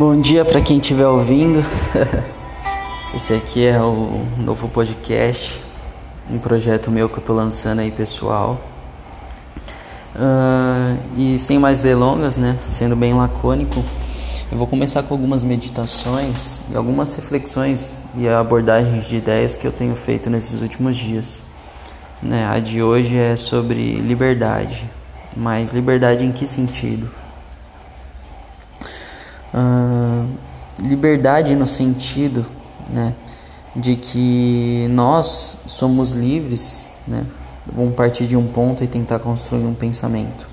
Bom dia para quem estiver ouvindo. Esse aqui é o novo podcast, um projeto meu que eu tô lançando aí pessoal. Uh, e sem mais delongas, né, sendo bem lacônico, eu vou começar com algumas meditações e algumas reflexões e abordagens de ideias que eu tenho feito nesses últimos dias. Né, a de hoje é sobre liberdade, mas liberdade em que sentido? Uh, liberdade no sentido né, de que nós somos livres, né, vamos partir de um ponto e tentar construir um pensamento.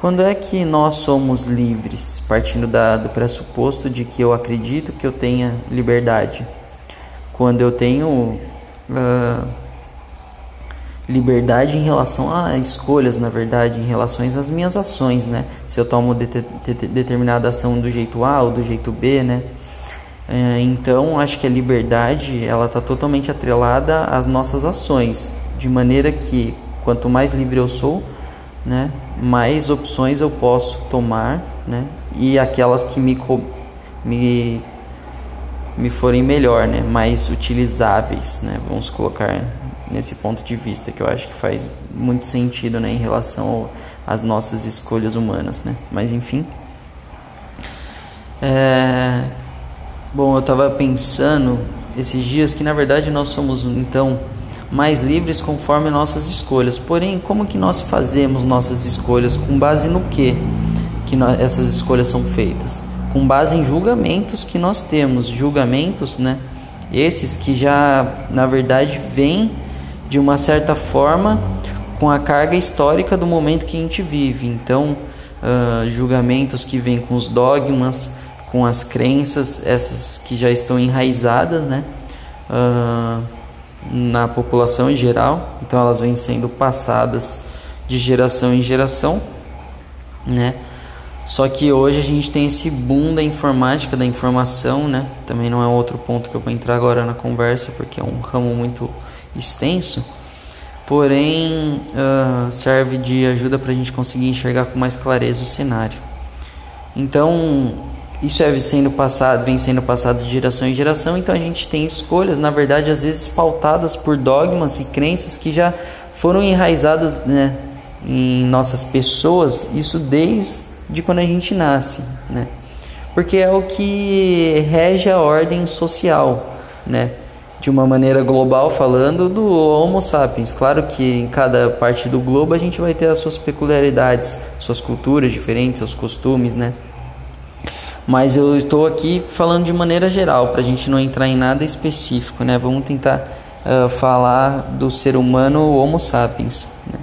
Quando é que nós somos livres, partindo da, do pressuposto de que eu acredito que eu tenha liberdade? Quando eu tenho uh, liberdade em relação a escolhas, na verdade, em relação às minhas ações, né? Se eu tomo de, de, de, determinada ação do jeito A ou do jeito B, né? É, então, acho que a liberdade ela está totalmente atrelada às nossas ações, de maneira que quanto mais livre eu sou, né, mais opções eu posso tomar, né? E aquelas que me me me forem melhor, né, mais utilizáveis, né? Vamos colocar nesse ponto de vista que eu acho que faz muito sentido né, em relação às nossas escolhas humanas, né? Mas enfim. É... Bom, eu estava pensando esses dias que na verdade nós somos então mais livres conforme nossas escolhas. Porém, como que nós fazemos nossas escolhas? Com base no que que nós, essas escolhas são feitas? Com base em julgamentos que nós temos, julgamentos, né? Esses que já na verdade vêm de uma certa forma com a carga histórica do momento que a gente vive. Então, uh, julgamentos que vêm com os dogmas, com as crenças, essas que já estão enraizadas, né? Uh, na população em geral, então elas vêm sendo passadas de geração em geração, né? Só que hoje a gente tem esse boom da informática, da informação, né? Também não é outro ponto que eu vou entrar agora na conversa, porque é um ramo muito extenso, porém uh, serve de ajuda para a gente conseguir enxergar com mais clareza o cenário. Então, isso é sendo passado, vem sendo passado de geração em geração, então a gente tem escolhas, na verdade, às vezes pautadas por dogmas e crenças que já foram enraizadas né, em nossas pessoas, isso desde quando a gente nasce, né? Porque é o que rege a ordem social, né? De uma maneira global falando do Homo sapiens. Claro que em cada parte do globo a gente vai ter as suas peculiaridades, suas culturas diferentes, seus costumes, né? Mas eu estou aqui falando de maneira geral, para a gente não entrar em nada específico, né? Vamos tentar uh, falar do ser humano Homo sapiens. Né?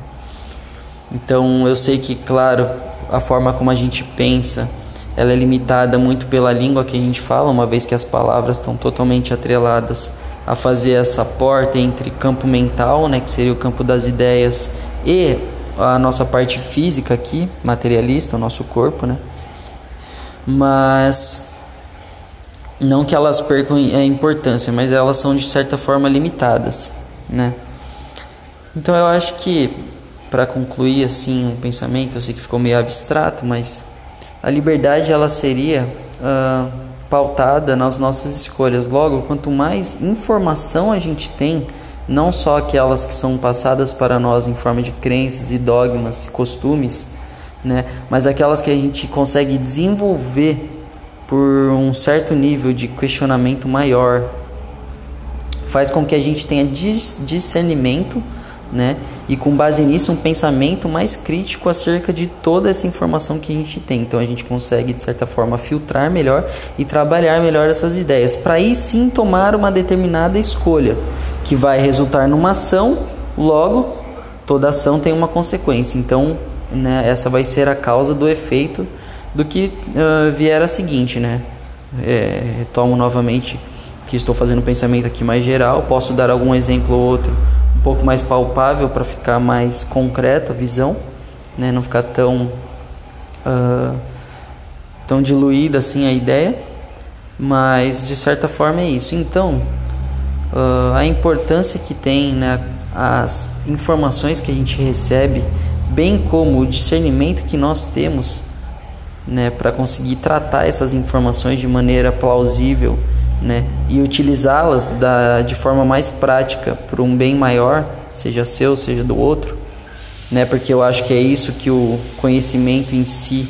Então eu sei que, claro, a forma como a gente pensa, ela é limitada muito pela língua que a gente fala, uma vez que as palavras estão totalmente atreladas a fazer essa porta entre campo mental, né, que seria o campo das ideias, e a nossa parte física aqui, materialista, o nosso corpo, né? Mas não que elas percam a importância, mas elas são de certa forma limitadas, né? Então eu acho que para concluir assim um pensamento, eu sei que ficou meio abstrato, mas a liberdade ela seria uh, pautada nas nossas escolhas. Logo, quanto mais informação a gente tem, não só aquelas que são passadas para nós em forma de crenças e dogmas e costumes, né, mas aquelas que a gente consegue desenvolver por um certo nível de questionamento maior, faz com que a gente tenha discernimento né? E com base nisso, um pensamento mais crítico acerca de toda essa informação que a gente tem. Então a gente consegue, de certa forma, filtrar melhor e trabalhar melhor essas ideias, para aí sim tomar uma determinada escolha, que vai resultar numa ação, logo, toda ação tem uma consequência. Então, né, essa vai ser a causa do efeito do que uh, vier a seguinte, né? É, retomo novamente que estou fazendo um pensamento aqui mais geral, posso dar algum exemplo ou outro pouco mais palpável para ficar mais concreto a visão, né? não ficar tão uh, tão diluída assim a ideia, mas de certa forma é isso. Então uh, a importância que tem né, as informações que a gente recebe, bem como o discernimento que nós temos né, para conseguir tratar essas informações de maneira plausível, né, e utilizá-las de forma mais prática para um bem maior, seja seu, seja do outro, né, porque eu acho que é isso que o conhecimento em si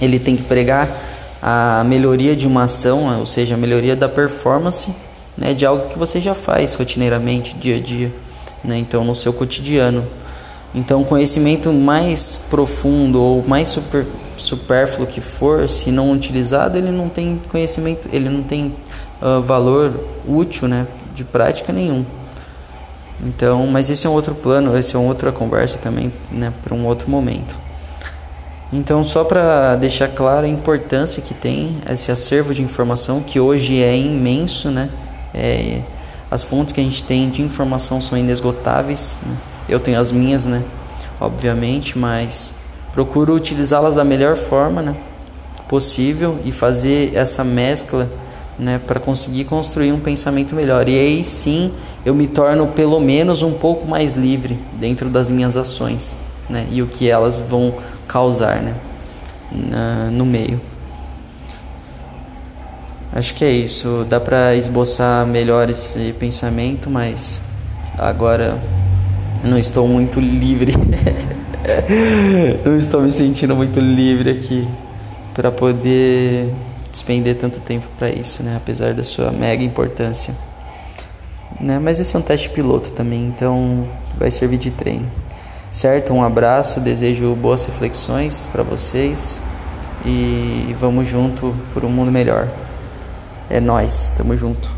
ele tem que pregar a melhoria de uma ação, ou seja, a melhoria da performance, né, de algo que você já faz rotineiramente, dia a dia, né, então no seu cotidiano. Então, conhecimento mais profundo ou mais super, supérfluo que for, se não utilizado, ele não tem conhecimento, ele não tem uh, valor útil, né, de prática nenhum. Então, mas esse é um outro plano, esse é uma outra conversa também, né, para um outro momento. Então, só para deixar claro a importância que tem esse acervo de informação, que hoje é imenso, né? É, as fontes que a gente tem de informação são inesgotáveis. Né? Eu tenho as minhas, né? Obviamente, mas procuro utilizá-las da melhor forma, né? Possível e fazer essa mescla, né? Para conseguir construir um pensamento melhor. E aí sim, eu me torno pelo menos um pouco mais livre dentro das minhas ações, né? E o que elas vão causar, né? No meio. Acho que é isso. Dá para esboçar melhor esse pensamento, mas agora não estou muito livre. não estou me sentindo muito livre aqui para poder despender tanto tempo para isso, né? Apesar da sua mega importância. Né? Mas esse é um teste piloto também, então vai servir de treino. Certo? Um abraço, desejo boas reflexões para vocês e vamos junto por um mundo melhor. É nós, tamo junto.